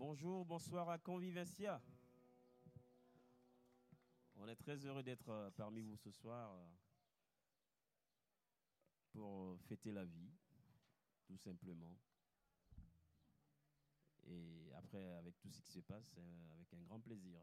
Bonjour, bonsoir à Convivencia. On est très heureux d'être euh, parmi vous ce soir euh, pour euh, fêter la vie, tout simplement. Et après, avec tout ce qui se passe, avec un grand plaisir.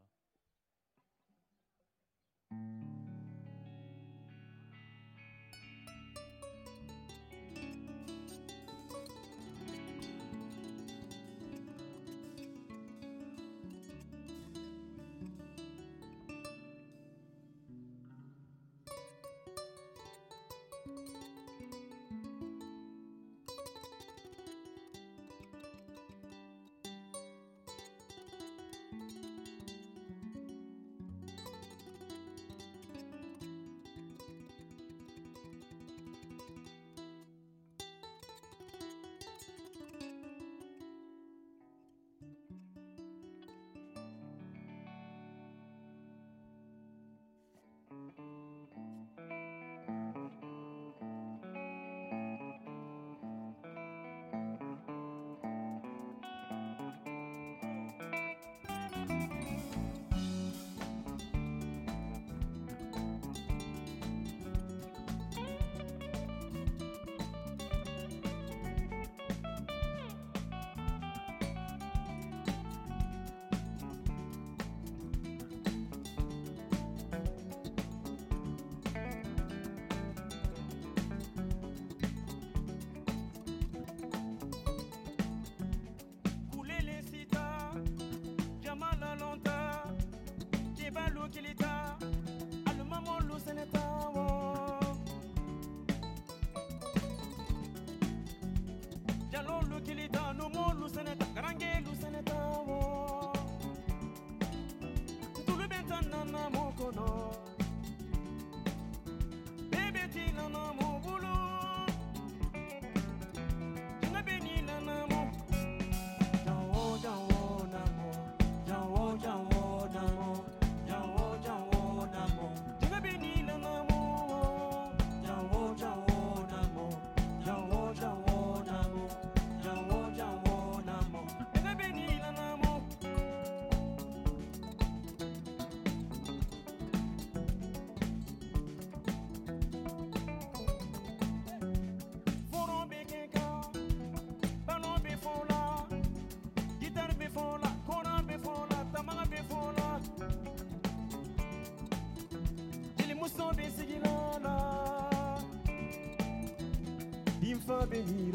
avenida.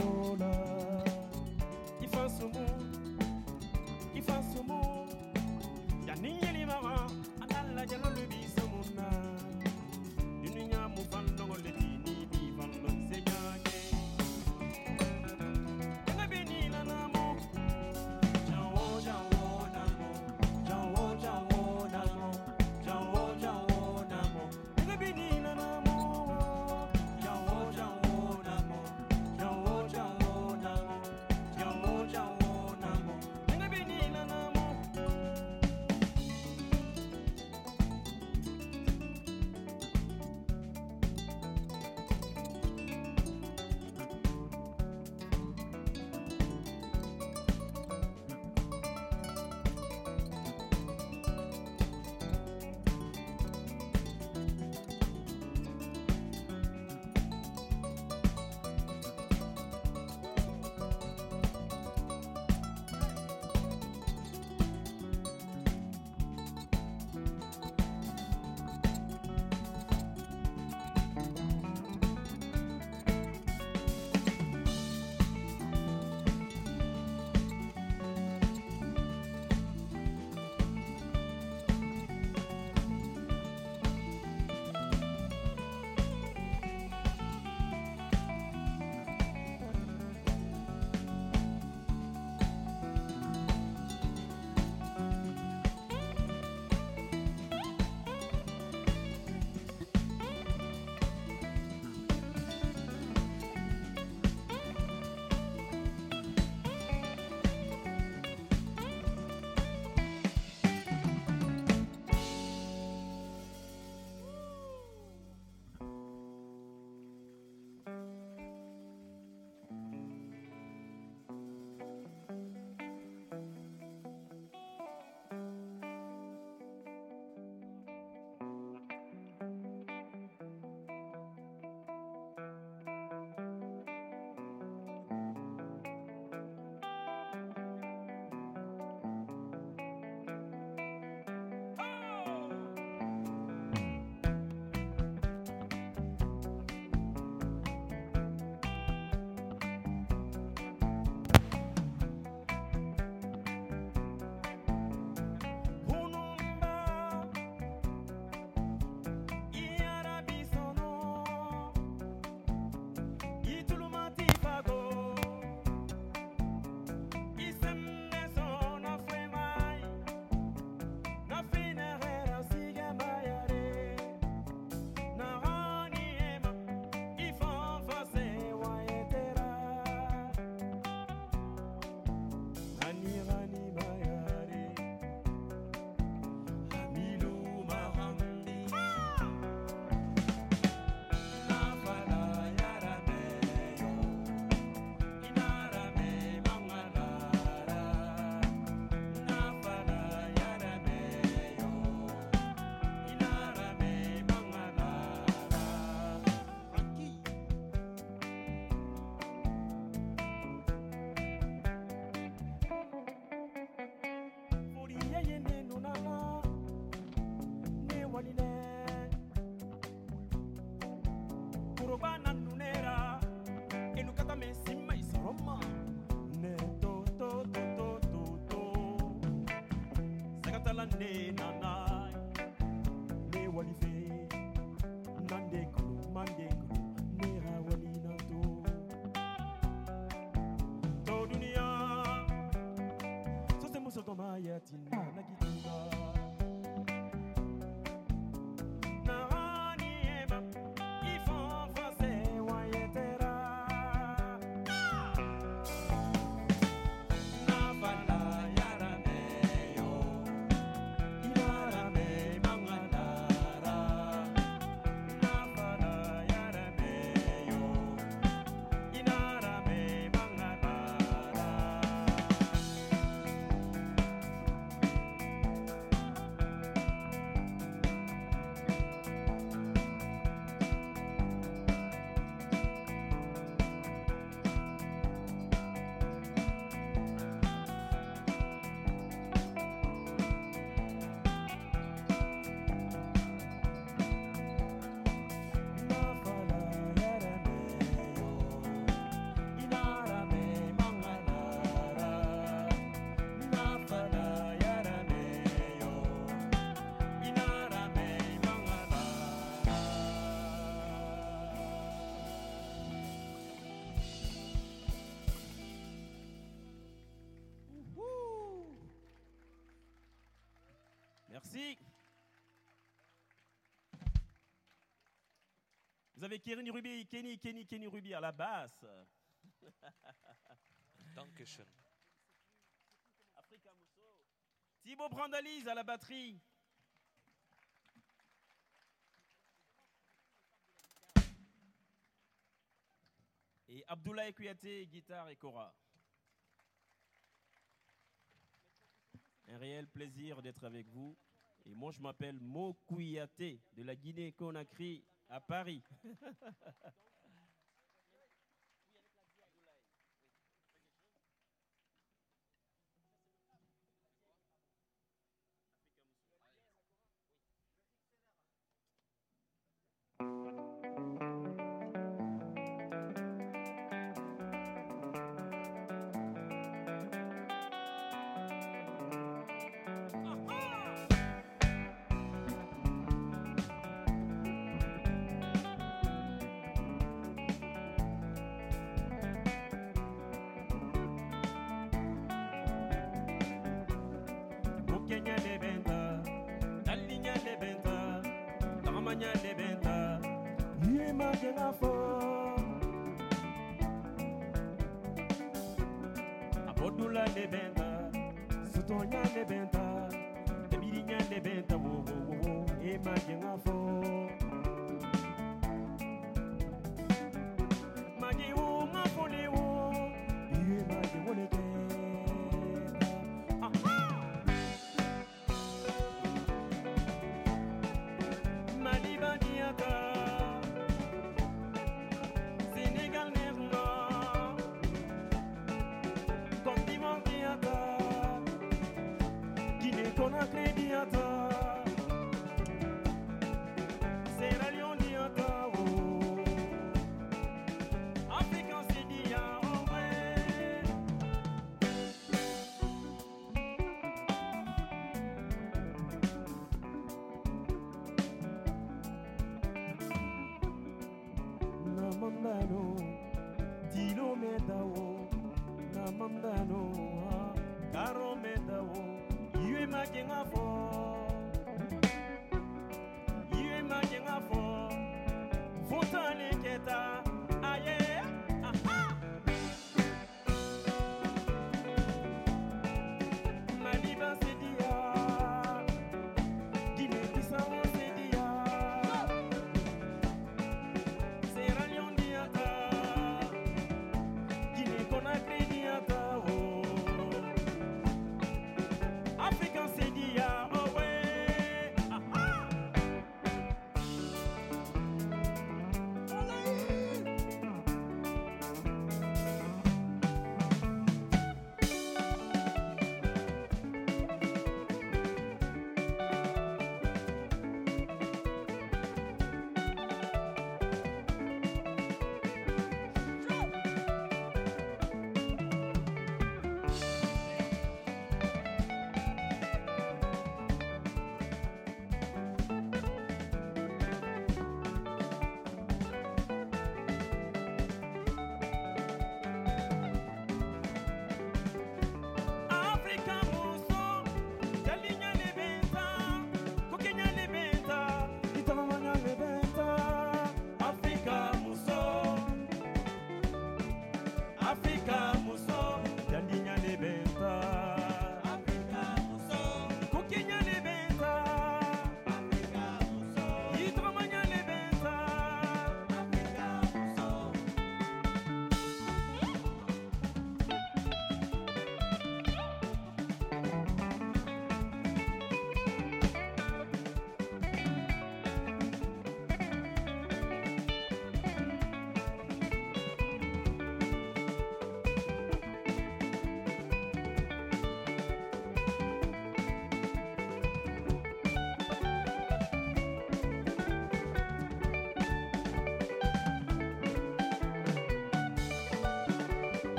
Vous avez Kenny Ruby, Kenny, Kenny, Kenny Ruby à la basse. Dankeschön. Thibaut Brandalise à la batterie. Et Abdoulaye Kouyaté, guitare et cora. Un réel plaisir d'être avec vous. Et moi, je m'appelle Mo Kouyaté de la Guinée-Conakry à Paris.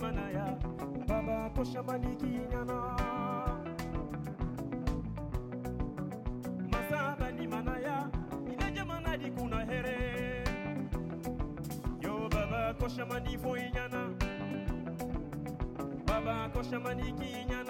ndima na ya baba koshabalikinyana masaba ni na ya inejamana dikuna here. Yo baba koshamani foinyana baba koshamani kinyana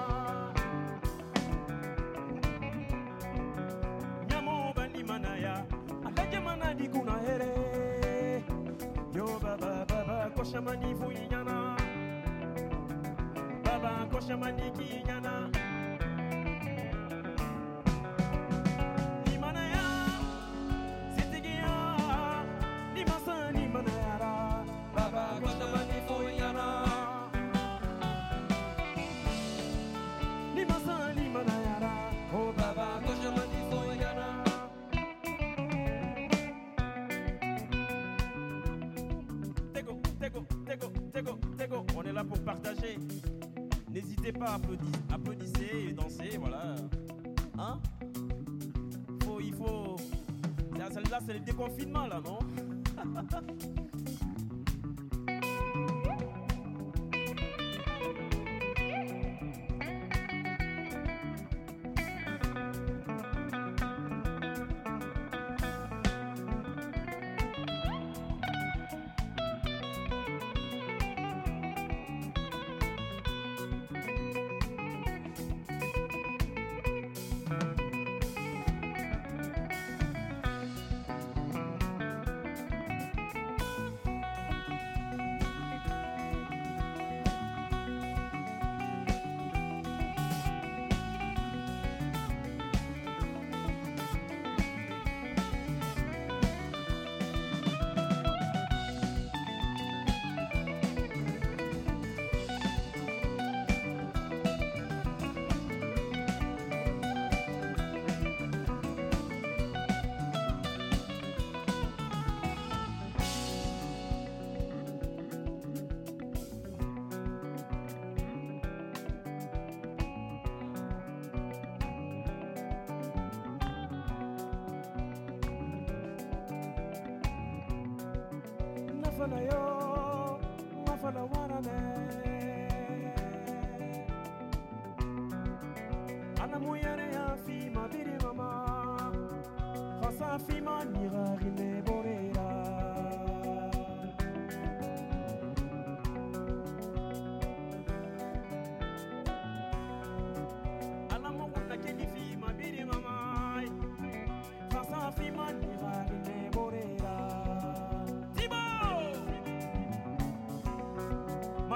baba koshama ni kinyana pas applaudir, applaudissez et dansez, voilà. Hein? Faut, Il faut. Là, c'est le déconfinement, là, non? mwafala yo water, wanane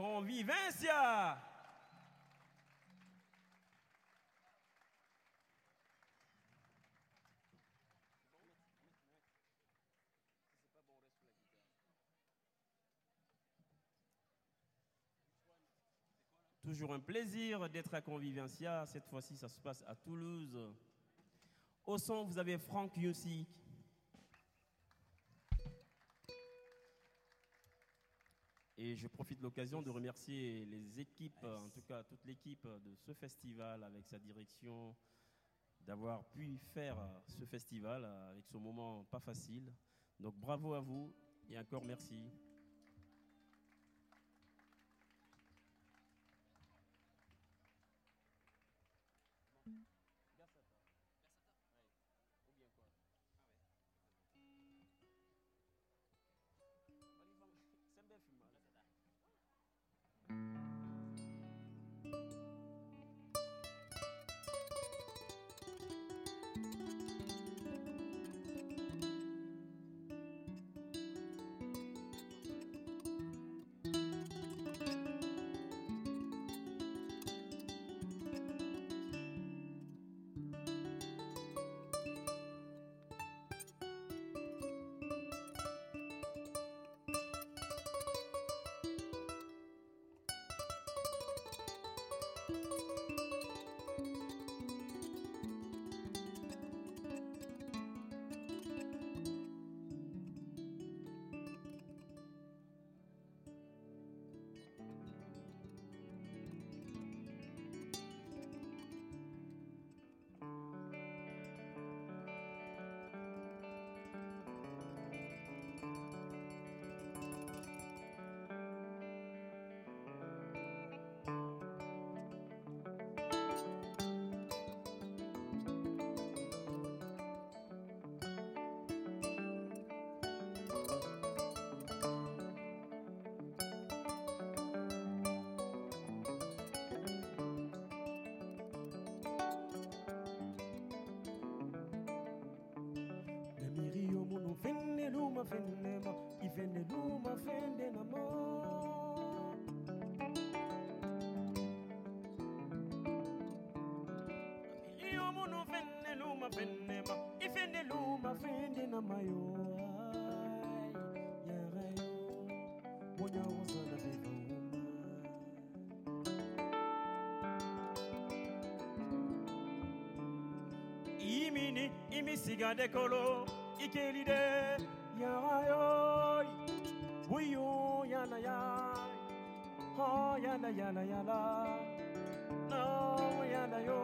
Convivencia. Toujours un plaisir d'être à Convivencia. Cette fois-ci, ça se passe à Toulouse. Au son, vous avez Franck Yussi. Et je profite de l'occasion de remercier les équipes, en tout cas toute l'équipe de ce festival avec sa direction, d'avoir pu faire ce festival avec ce moment pas facile. Donc bravo à vous et encore merci. mafendema ifende du mafende na mo iyo munu fende lu mafendema ifende lu mafende na mayo yarayo bonya wosana vivo imini imisigandekolo ikelide yarayoy wiyo yana ya ha yana yana yana yo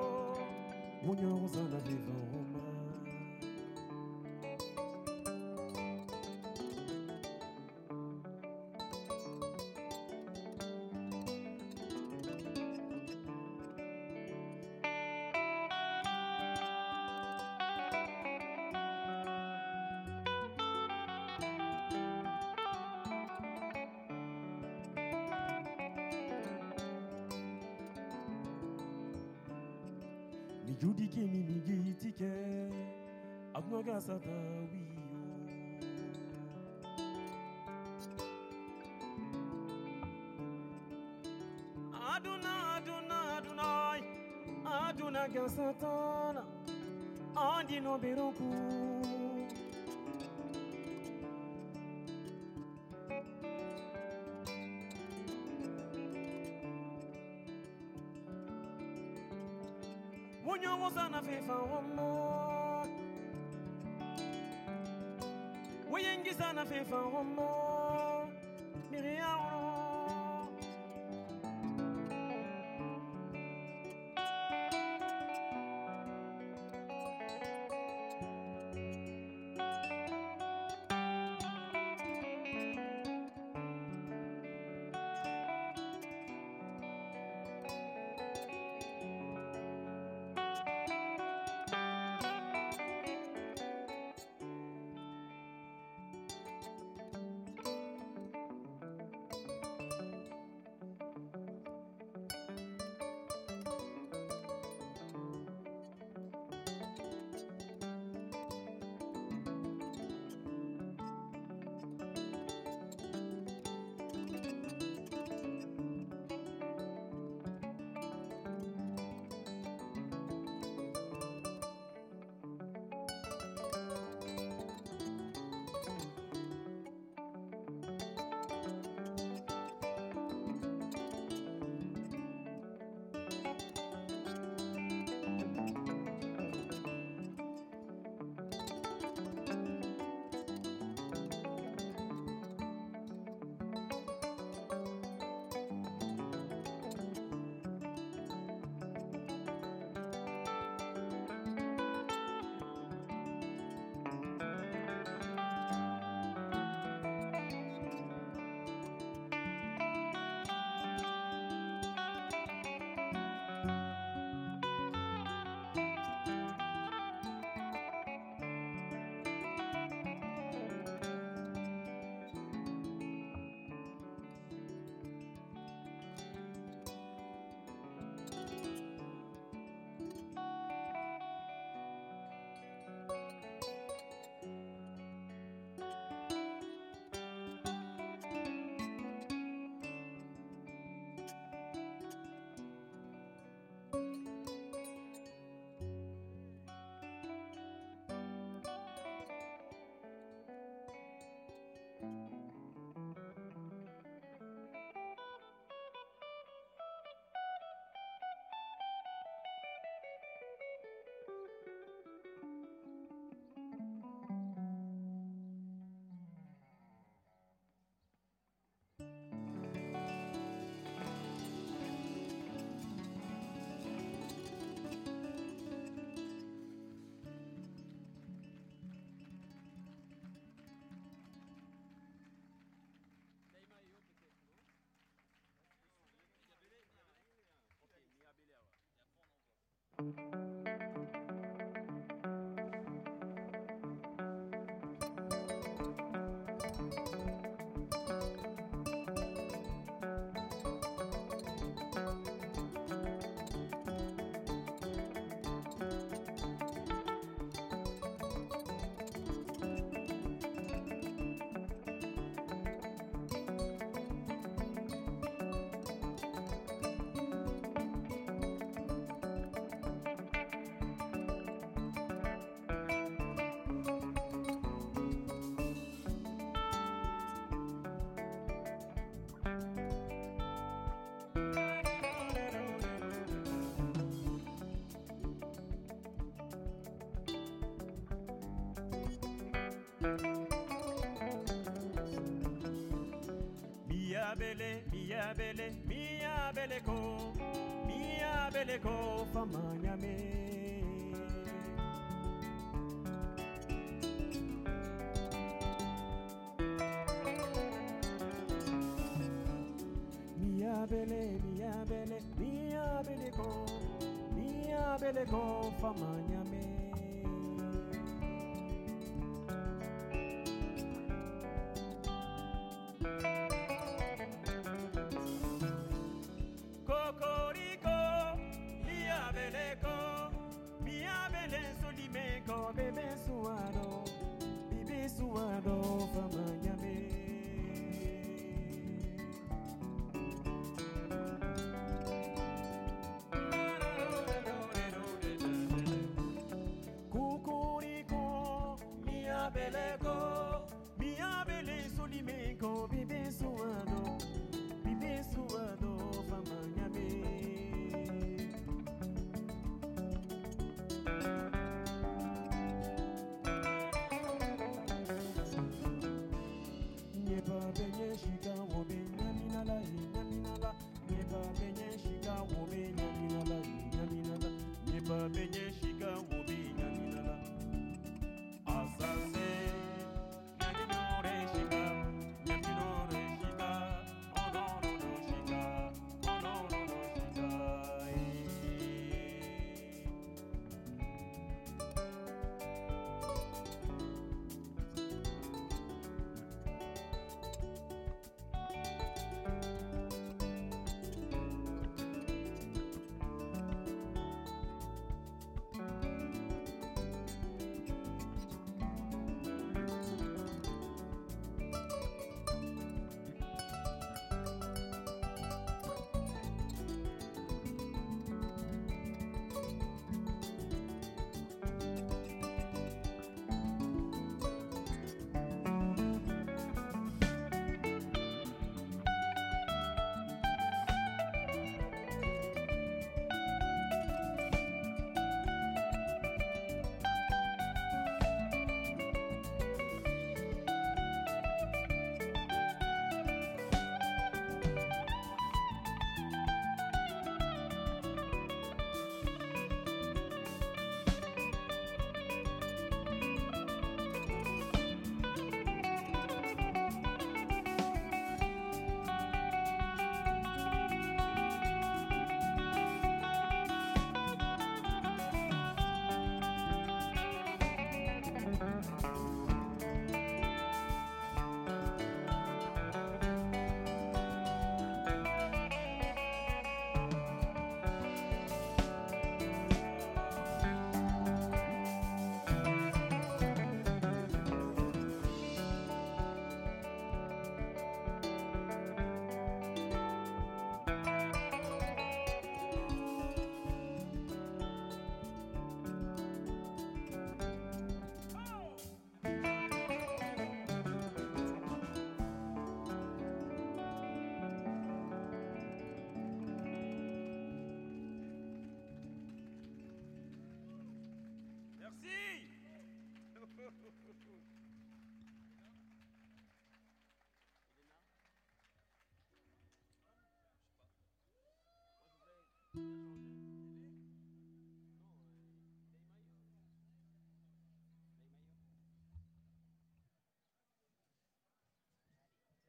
ndike mimi ngitike akunokasata wiyo aduna aduna adunai. Aduna gasatana beroku. sana viva o amor. Miabele, miabele, miabeleko, miabeleko famanyame. Miabele, miabele, miabeleko, miabeleko famanyame. peleko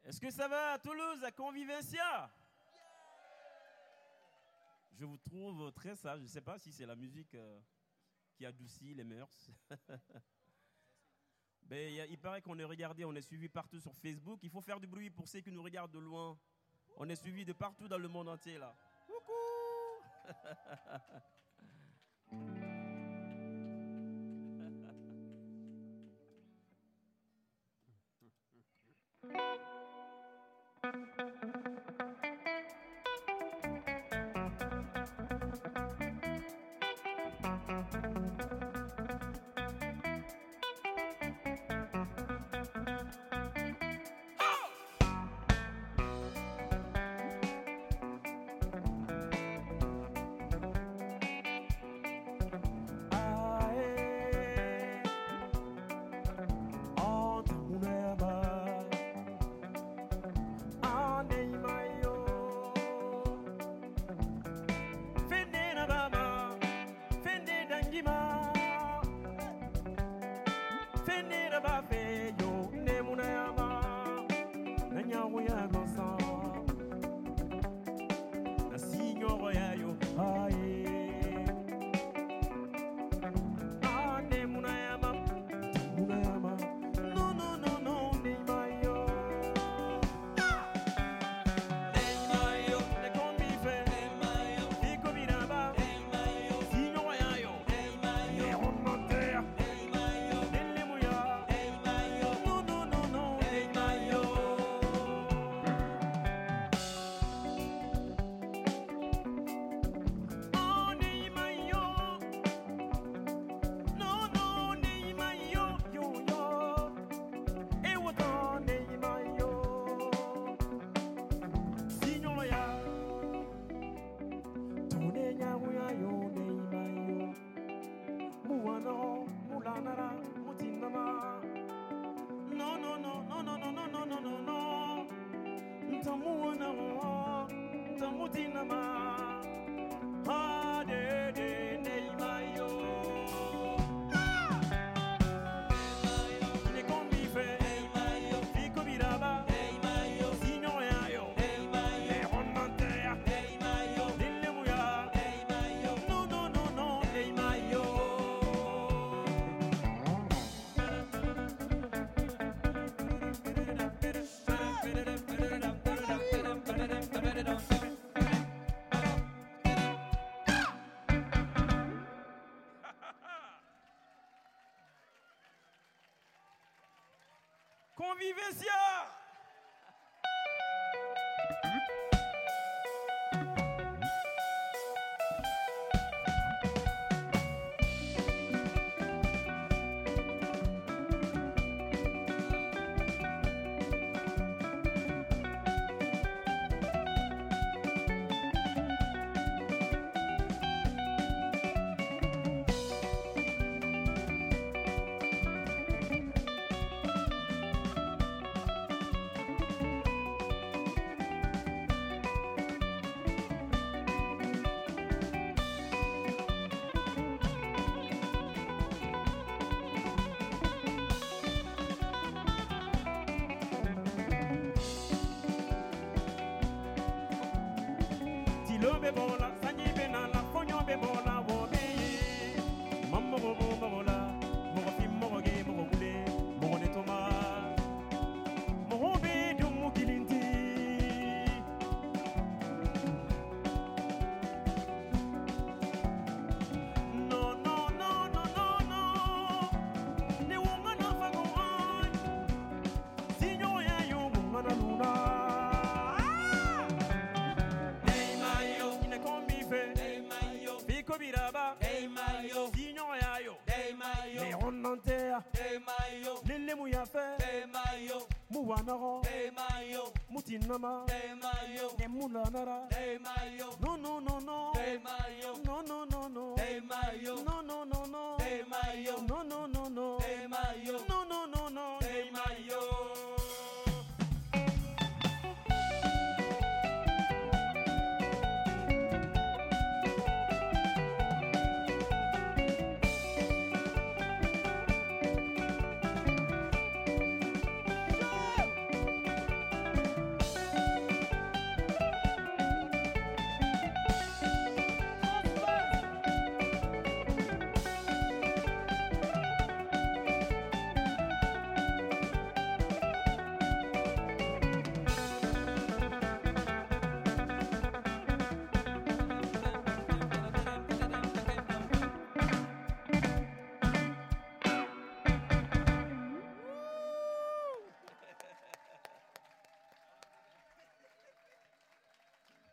Est-ce que ça va à Toulouse, à Convivencia? Je vous trouve très sage. Je ne sais pas si c'est la musique euh, qui adoucit les mœurs. Ben, il a- il paraît qu'on est regardé, on est suivi partout sur Facebook. Il faut faire du bruit pour ceux qui nous regardent de loin. On est suivi de partout dans le monde entier là. Ha ha ha ha. vivencial. be bon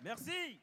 Merci.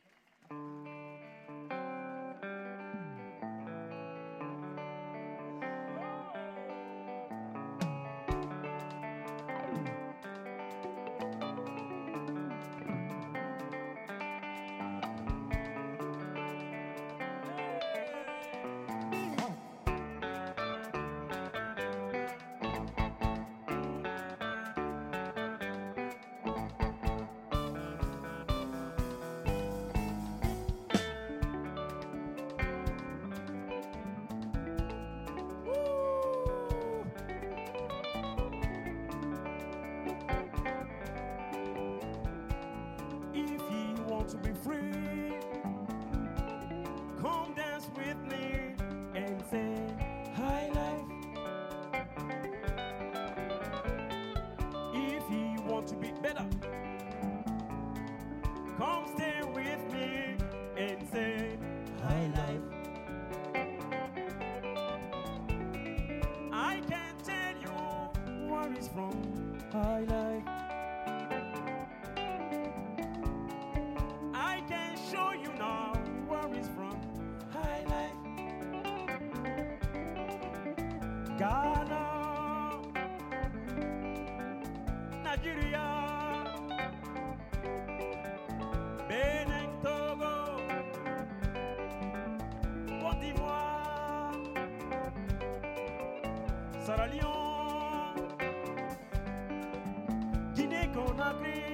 with me and say Ghana, Nigeria, Benin, Togo, Côte d'Ivoire, Sierra Leone, Guinée-Conakry.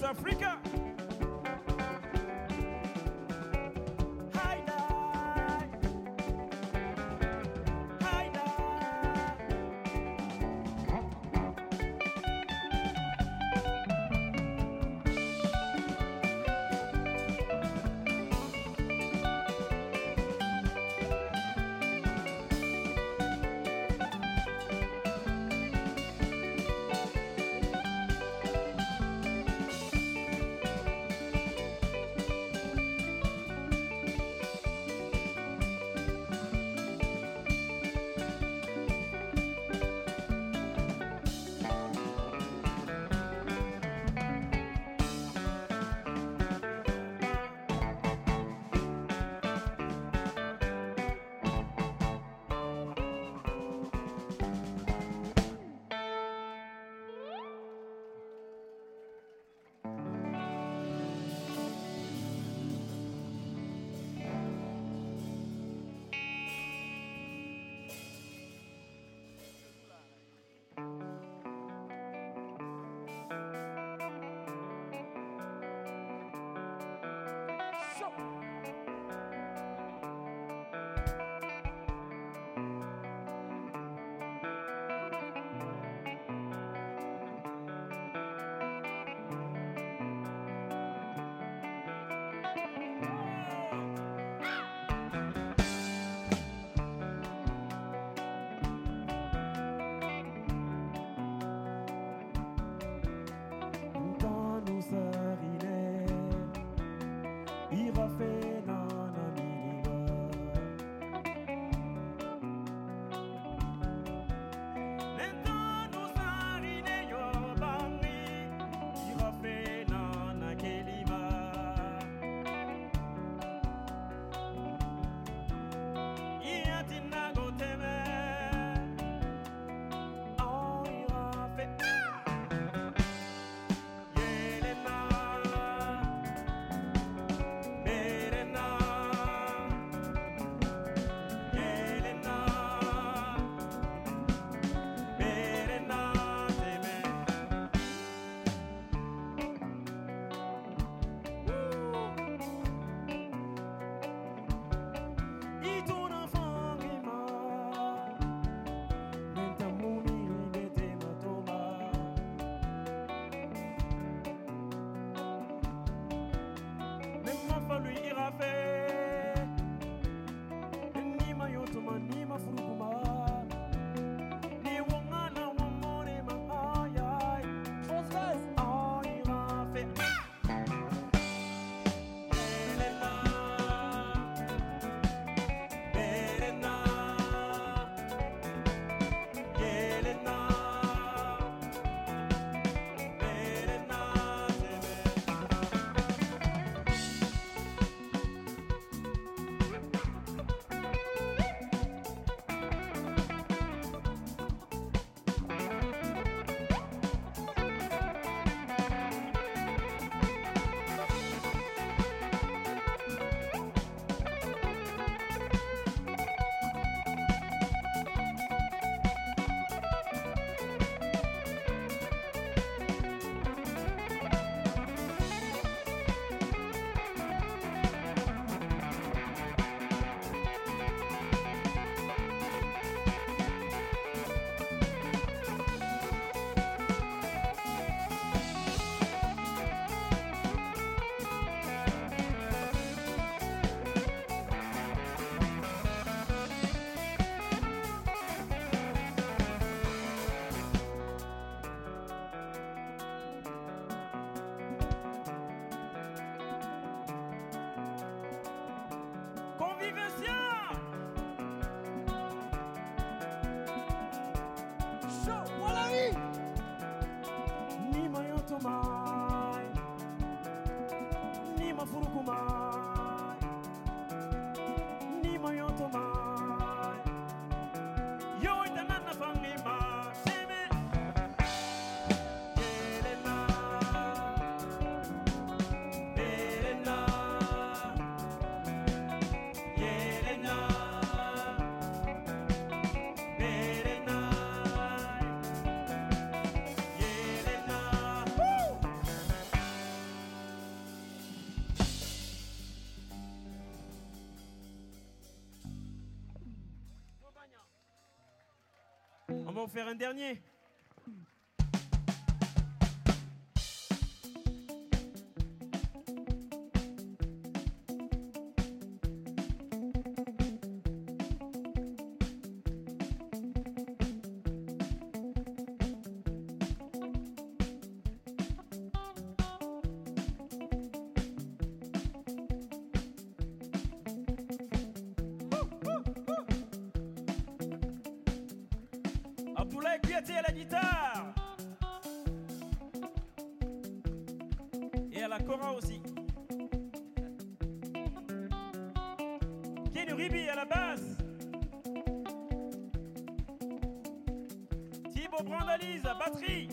South Africa. مفروض faire un dernier. Abdoulaye Kouyaté à la guitare. Et à la kora aussi. Kenny Ribi à la basse. Thibaut Brandalise à batterie.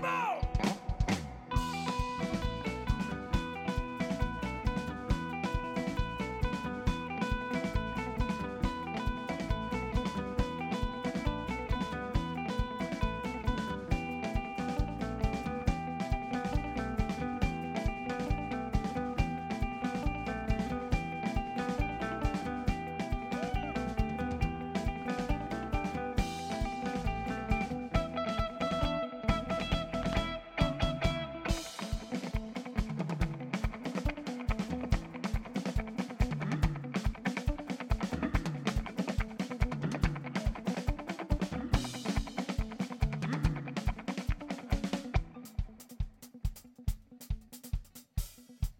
Fatima!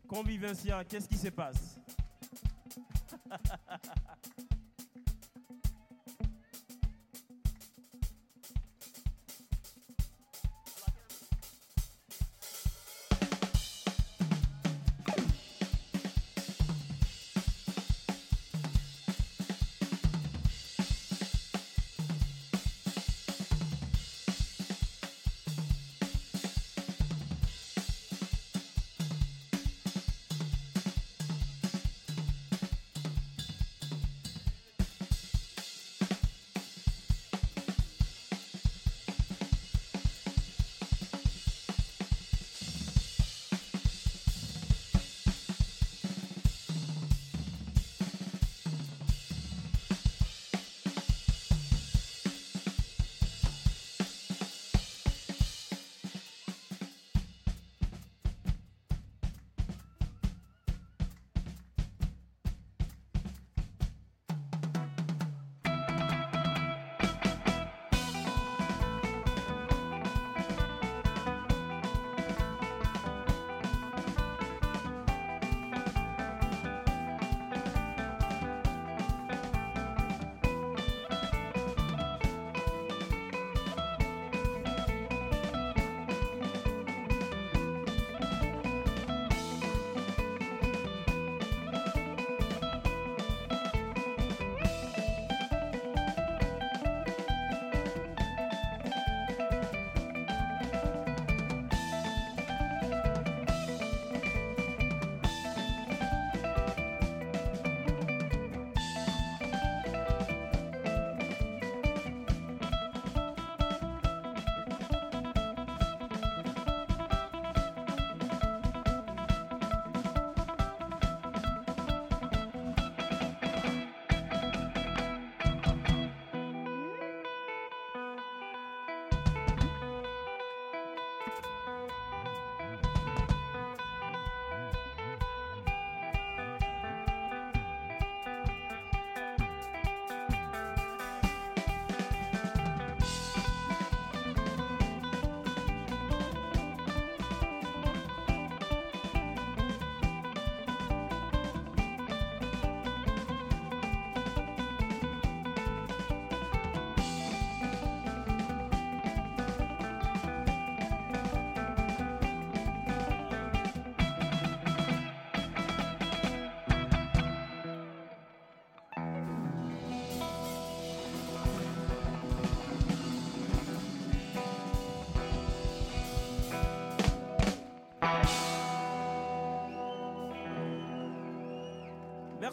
Convivencia, qu'est-ce qui se passe?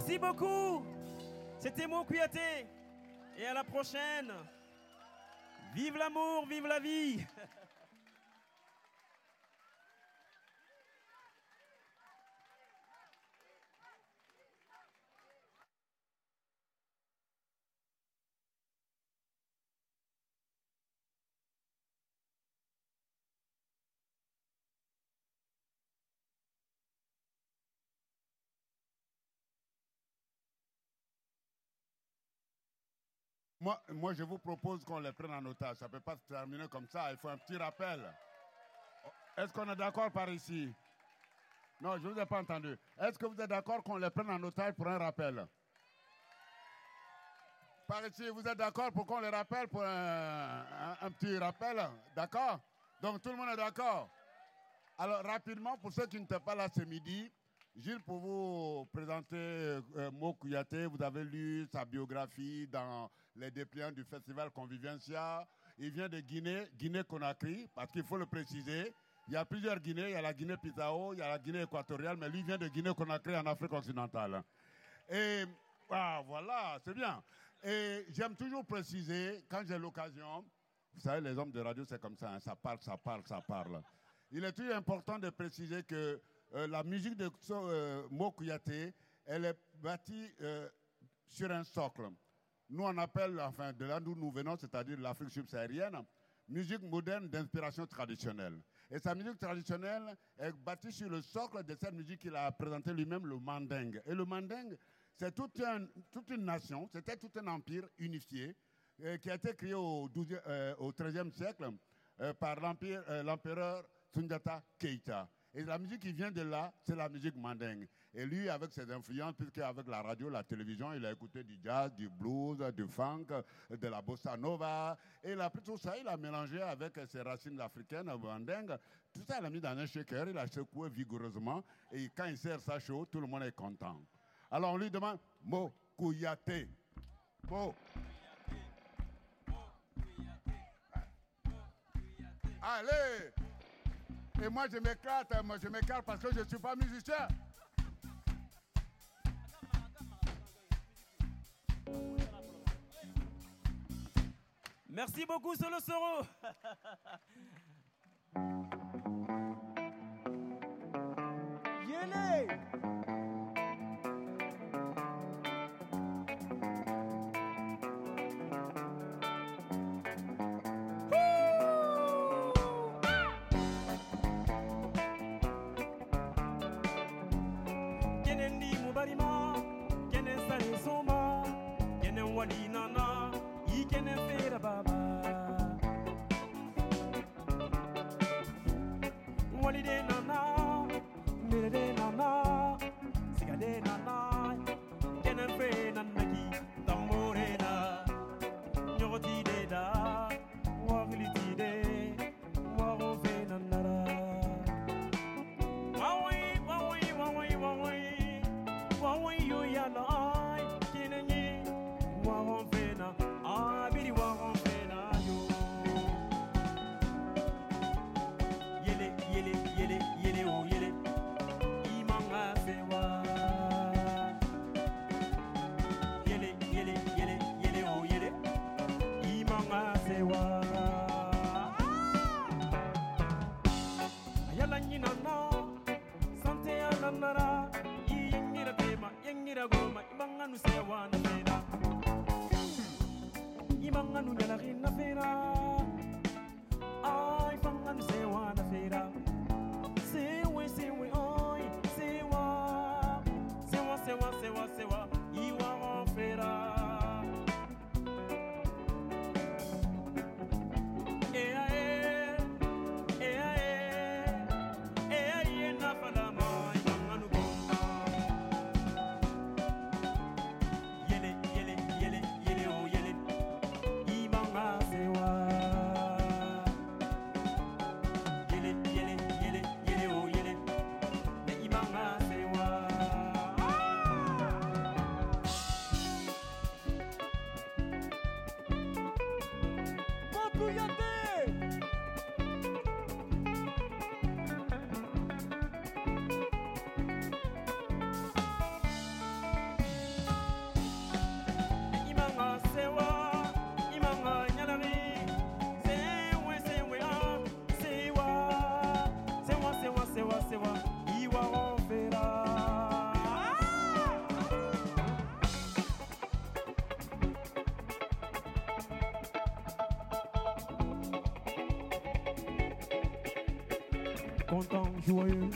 Merci beaucoup. C'était mon Kouyaté. Et à la prochaine. Vive l'amour, vive la vie. Moi, je vous propose qu'on les prenne en otage. Ça ne peut pas se terminer comme ça. Il faut un petit rappel. Est-ce qu'on est d'accord par ici? Non, je ne vous ai pas entendu. Est-ce que vous êtes d'accord qu'on les prenne en otage pour un rappel? Par ici, vous êtes d'accord pour qu'on les rappelle pour un, un- un petit rappel? D'accord? Donc tout le monde est d'accord? Alors rapidement, pour ceux qui n'étaient pas là ce midi, Gilles, pour vous présenter euh, Mo Kouyaté, vous avez lu sa biographie dans les dépliants du festival Convivencia. Il vient de Guinée, Guinée-Conakry, parce qu'il faut le préciser. Il y a plusieurs Guinées. Il y a la Guinée-Bissau, il y a la Guinée équatoriale, mais lui vient de Guinée-Conakry en Afrique occidentale. Et ah, voilà, c'est bien. Et j'aime toujours préciser, quand j'ai l'occasion, vous savez, les hommes de radio, c'est comme ça, hein, ça parle, ça parle, ça parle. Il est toujours important de préciser que euh, la musique de euh, Mokuyate, elle est bâtie euh, sur un socle. Nous, on appelle, enfin, de là d'où nous venons, c'est-à-dire l'Afrique subsaharienne, musique moderne d'inspiration traditionnelle. Et sa musique traditionnelle est bâtie sur le socle de cette musique qu'il a présenté lui-même, le mandingue. Et le mandingue, c'est toute, une nation, c'était tout un empire unifié qui a été créé au, XIIIe euh, au XIIIe siècle par l'empereur Sundiata Keita. Et la musique qui vient de là, c'est la musique mandingue. Et lui, avec ses influences, puisque avec la radio, la télévision, il a écouté du jazz, du blues, du funk, de la bossa nova. Et il a pris tout ça, il a mélangé avec ses racines africaines, mandingue. Tout ça, il a mis dans un shaker, il a secoué vigoureusement. Et quand il sert ça chaud, tout le monde est content. Alors on lui demande Mo Kouyate. Mo. Allez Et moi je m'éclate, moi je m'éclate parce que je ne suis pas musicien. Merci beaucoup, Solo Soro. money, can feed baba. One day, Nana, no, day, Nana, day, ira goma ibanga nu sewa na fera ibanga nu nyala na fera ai ibanga nu fera content, joyeux,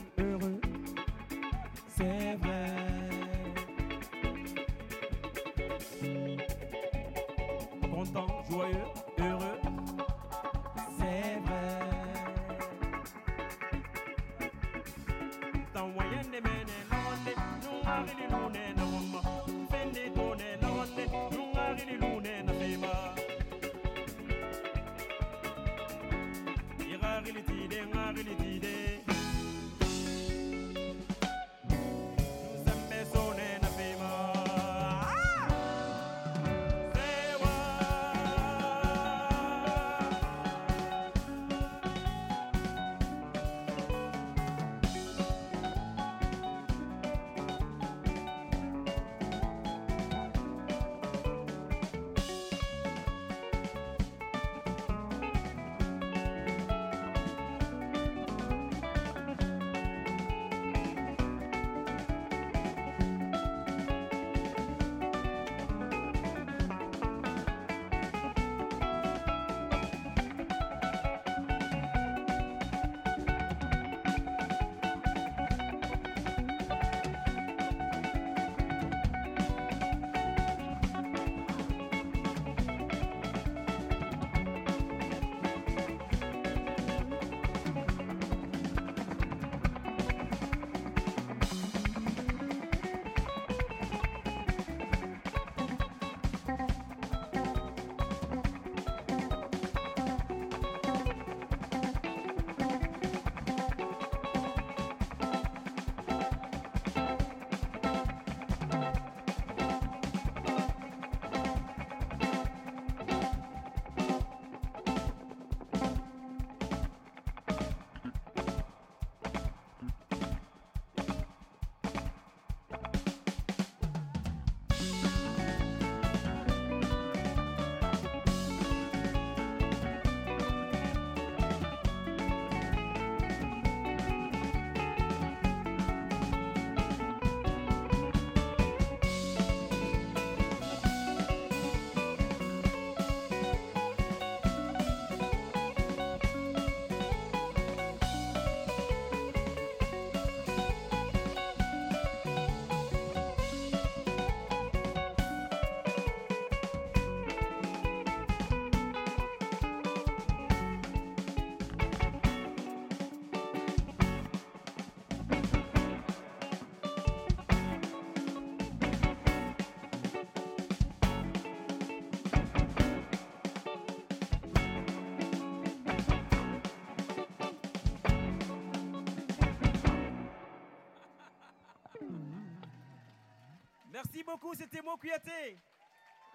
beaucoup, c'était Mo Kouyaté.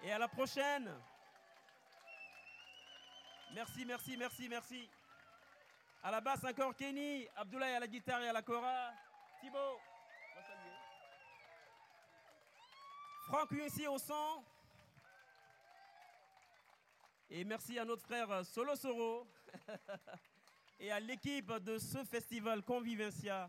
Et à la prochaine. Merci, merci, merci, merci. À la basse encore Kenny, Abdoulaye à la guitare et à la cora. Thibaut. Franck ici au son. Et merci à notre frère Solo Soro et à l'équipe de ce festival Convivencia.